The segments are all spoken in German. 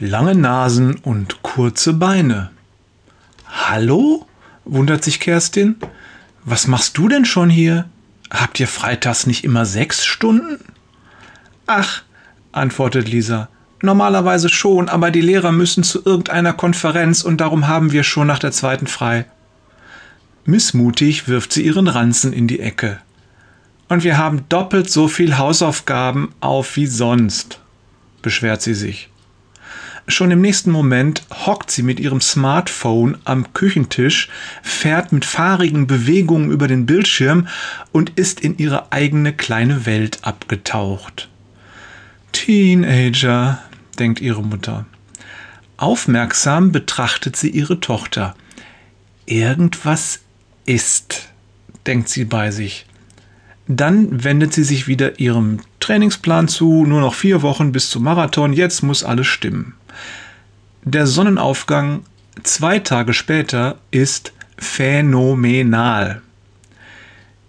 lange Nasen und kurze Beine. Hallo? wundert sich Kerstin. Was machst du denn schon hier? Habt ihr freitags nicht immer sechs Stunden? Ach, antwortet Lisa, normalerweise schon, aber die Lehrer müssen zu irgendeiner Konferenz und darum haben wir schon nach der zweiten frei. Missmutig wirft sie ihren Ranzen in die Ecke. Und wir haben doppelt so viel Hausaufgaben auf wie sonst, beschwert sie sich. Schon im nächsten Moment hockt sie mit ihrem Smartphone am Küchentisch, fährt mit fahrigen Bewegungen über den Bildschirm und ist in ihre eigene kleine Welt abgetaucht. Teenager, denkt ihre Mutter. Aufmerksam betrachtet sie ihre Tochter. Irgendwas ist, denkt sie bei sich. Dann wendet sie sich wieder ihrem Trainingsplan zu, nur noch vier Wochen bis zum Marathon, jetzt muss alles stimmen. Der Sonnenaufgang zwei Tage später ist phänomenal.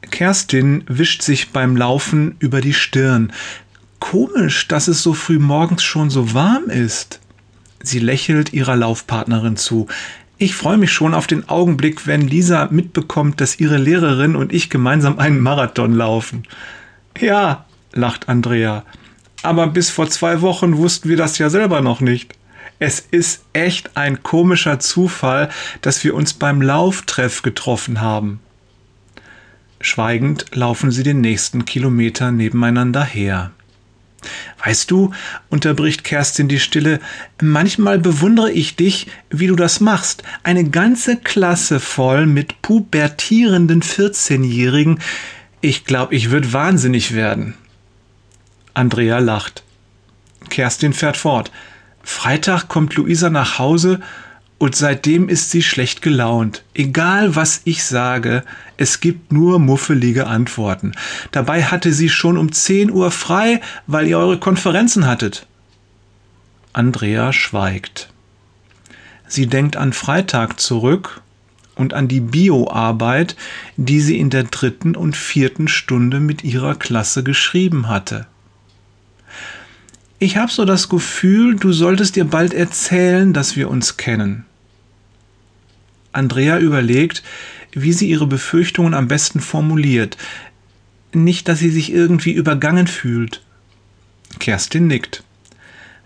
Kerstin wischt sich beim Laufen über die Stirn. Komisch, dass es so früh morgens schon so warm ist. Sie lächelt ihrer Laufpartnerin zu. Ich freue mich schon auf den Augenblick, wenn Lisa mitbekommt, dass ihre Lehrerin und ich gemeinsam einen Marathon laufen. Ja, lacht Andrea. Aber bis vor zwei Wochen wussten wir das ja selber noch nicht. Es ist echt ein komischer Zufall, dass wir uns beim Lauftreff getroffen haben. Schweigend laufen sie den nächsten Kilometer nebeneinander her. Weißt du, unterbricht Kerstin die Stille, manchmal bewundere ich dich, wie du das machst. Eine ganze Klasse voll mit pubertierenden 14-Jährigen. Ich glaube, ich würde wahnsinnig werden. Andrea lacht. Kerstin fährt fort. Freitag kommt Luisa nach Hause und seitdem ist sie schlecht gelaunt. Egal was ich sage, es gibt nur muffelige Antworten. Dabei hatte sie schon um 10 Uhr frei, weil ihr eure Konferenzen hattet. Andrea schweigt. Sie denkt an Freitag zurück und an die Bioarbeit, die sie in der dritten und vierten Stunde mit ihrer Klasse geschrieben hatte. Ich habe so das Gefühl, du solltest dir bald erzählen, dass wir uns kennen. Andrea überlegt, wie sie ihre Befürchtungen am besten formuliert. Nicht, dass sie sich irgendwie übergangen fühlt. Kerstin nickt.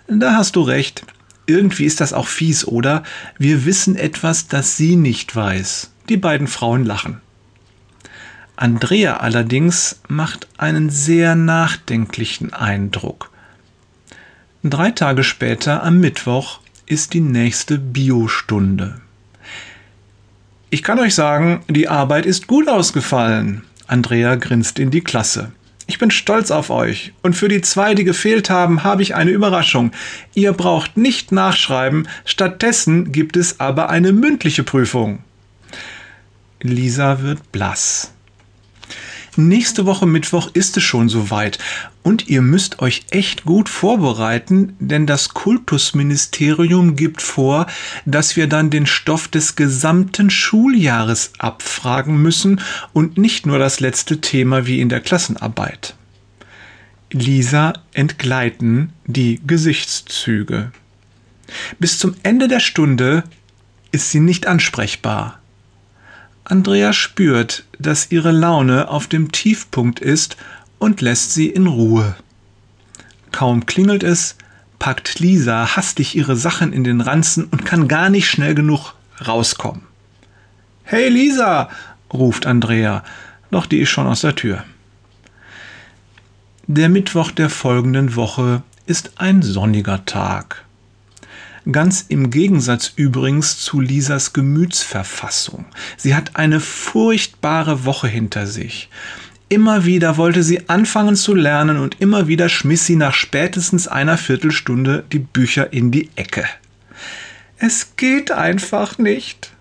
Da hast du recht. Irgendwie ist das auch fies, oder? Wir wissen etwas, das sie nicht weiß. Die beiden Frauen lachen. Andrea allerdings macht einen sehr nachdenklichen Eindruck. Drei Tage später, am Mittwoch, ist die nächste Biostunde. Ich kann euch sagen, die Arbeit ist gut ausgefallen. Andrea grinst in die Klasse. Ich bin stolz auf euch. Und für die zwei, die gefehlt haben, habe ich eine Überraschung. Ihr braucht nicht nachschreiben, stattdessen gibt es aber eine mündliche Prüfung. Lisa wird blass. Nächste Woche Mittwoch ist es schon soweit und ihr müsst euch echt gut vorbereiten, denn das Kultusministerium gibt vor, dass wir dann den Stoff des gesamten Schuljahres abfragen müssen und nicht nur das letzte Thema wie in der Klassenarbeit. Lisa entgleiten die Gesichtszüge. Bis zum Ende der Stunde ist sie nicht ansprechbar. Andrea spürt, dass ihre Laune auf dem Tiefpunkt ist und lässt sie in Ruhe. Kaum klingelt es, packt Lisa hastig ihre Sachen in den Ranzen und kann gar nicht schnell genug rauskommen. Hey Lisa, ruft Andrea, doch die ist schon aus der Tür. Der Mittwoch der folgenden Woche ist ein sonniger Tag. Ganz im Gegensatz übrigens zu Lisas Gemütsverfassung. Sie hat eine furchtbare Woche hinter sich. Immer wieder wollte sie anfangen zu lernen und immer wieder schmiss sie nach spätestens einer Viertelstunde die Bücher in die Ecke. Es geht einfach nicht.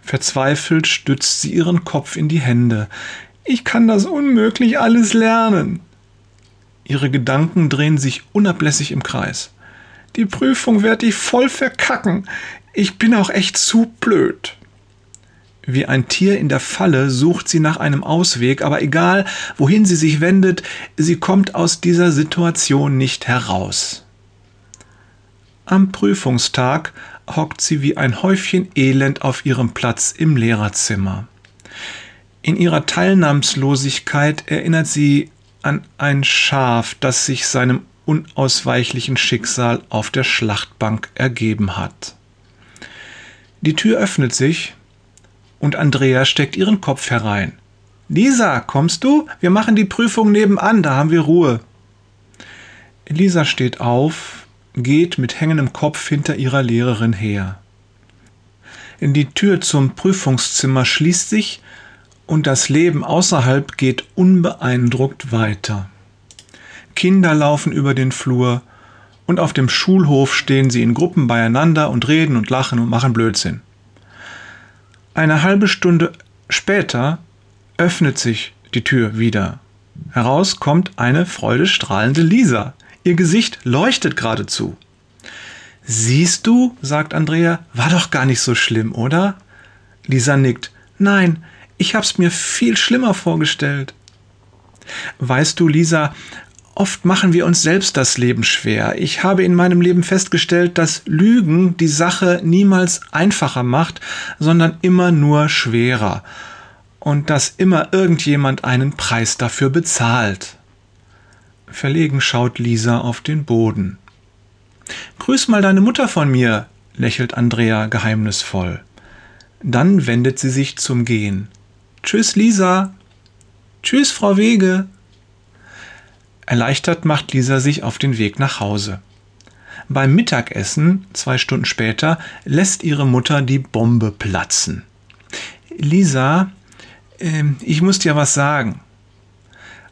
Verzweifelt stützt sie ihren Kopf in die Hände. Ich kann das unmöglich alles lernen. Ihre Gedanken drehen sich unablässig im Kreis. Die Prüfung werde ich voll verkacken. Ich bin auch echt zu blöd. Wie ein Tier in der Falle sucht sie nach einem Ausweg, aber egal, wohin sie sich wendet, sie kommt aus dieser Situation nicht heraus. Am Prüfungstag hockt sie wie ein Häufchen Elend auf ihrem Platz im Lehrerzimmer. In ihrer Teilnahmslosigkeit erinnert sie an ein Schaf, das sich seinem unausweichlichen Schicksal auf der Schlachtbank ergeben hat. Die Tür öffnet sich und Andrea steckt ihren Kopf herein. Lisa, kommst du? Wir machen die Prüfung nebenan, da haben wir Ruhe. Lisa steht auf, geht mit hängendem Kopf hinter ihrer Lehrerin her. Die Tür zum Prüfungszimmer schließt sich und das Leben außerhalb geht unbeeindruckt weiter. Kinder laufen über den Flur und auf dem Schulhof stehen sie in Gruppen beieinander und reden und lachen und machen Blödsinn. Eine halbe Stunde später öffnet sich die Tür wieder. Heraus kommt eine freudestrahlende Lisa. Ihr Gesicht leuchtet geradezu. Siehst du, sagt Andrea, war doch gar nicht so schlimm, oder? Lisa nickt. Nein, ich hab's mir viel schlimmer vorgestellt. Weißt du, Lisa, oft machen wir uns selbst das Leben schwer. Ich habe in meinem Leben festgestellt, dass Lügen die Sache niemals einfacher macht, sondern immer nur schwerer. Und dass immer irgendjemand einen Preis dafür bezahlt. Verlegen schaut Lisa auf den Boden. Grüß mal deine Mutter von mir, lächelt Andrea geheimnisvoll. Dann wendet sie sich zum Gehen. Tschüss, Lisa. Tschüss, Frau Wege. Erleichtert macht Lisa sich auf den Weg nach Hause. Beim Mittagessen, zwei Stunden später, lässt ihre Mutter die Bombe platzen. Lisa, äh, ich muss dir was sagen.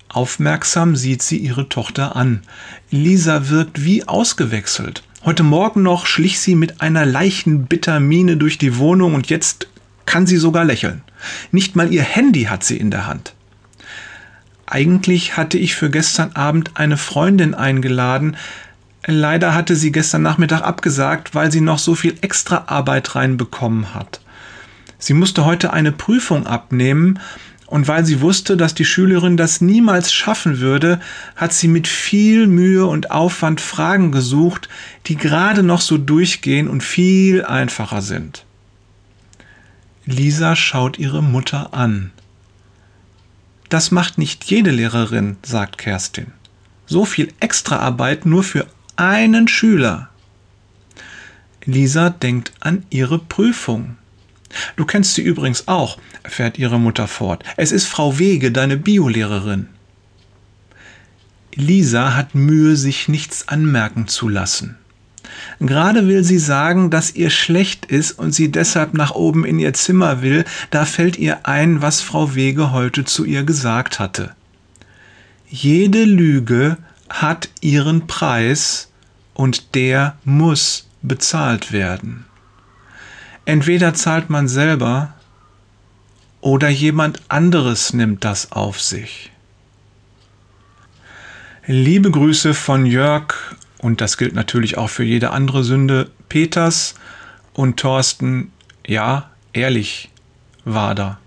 Aufmerksam sieht sie ihre Tochter an. Lisa wirkt wie ausgewechselt. Heute Morgen noch schlich sie mit einer leichenbitter Miene durch die Wohnung und jetzt kann sie sogar lächeln. Nicht mal ihr Handy hat sie in der Hand. Eigentlich hatte ich für gestern Abend eine Freundin eingeladen. Leider hatte sie gestern Nachmittag abgesagt, weil sie noch so viel Extraarbeit reinbekommen hat. Sie musste heute eine Prüfung abnehmen und weil sie wusste, dass die Schülerin das niemals schaffen würde, hat sie mit viel Mühe und Aufwand Fragen gesucht, die gerade noch so durchgehen und viel einfacher sind. Lisa schaut ihre Mutter an. Das macht nicht jede Lehrerin, sagt Kerstin. So viel Extraarbeit nur für einen Schüler. Lisa denkt an ihre Prüfung. Du kennst sie übrigens auch, fährt ihre Mutter fort. Es ist Frau Wege, deine Biolehrerin. Lisa hat Mühe, sich nichts anmerken zu lassen. Gerade will sie sagen, dass ihr schlecht ist und sie deshalb nach oben in ihr Zimmer will, da fällt ihr ein, was Frau Wege heute zu ihr gesagt hatte. Jede Lüge hat ihren Preis und der muss bezahlt werden. Entweder zahlt man selber oder jemand anderes nimmt das auf sich. Liebe Grüße von Jörg und das gilt natürlich auch für jede andere Sünde, Peters und Thorsten, ja, ehrlich war da.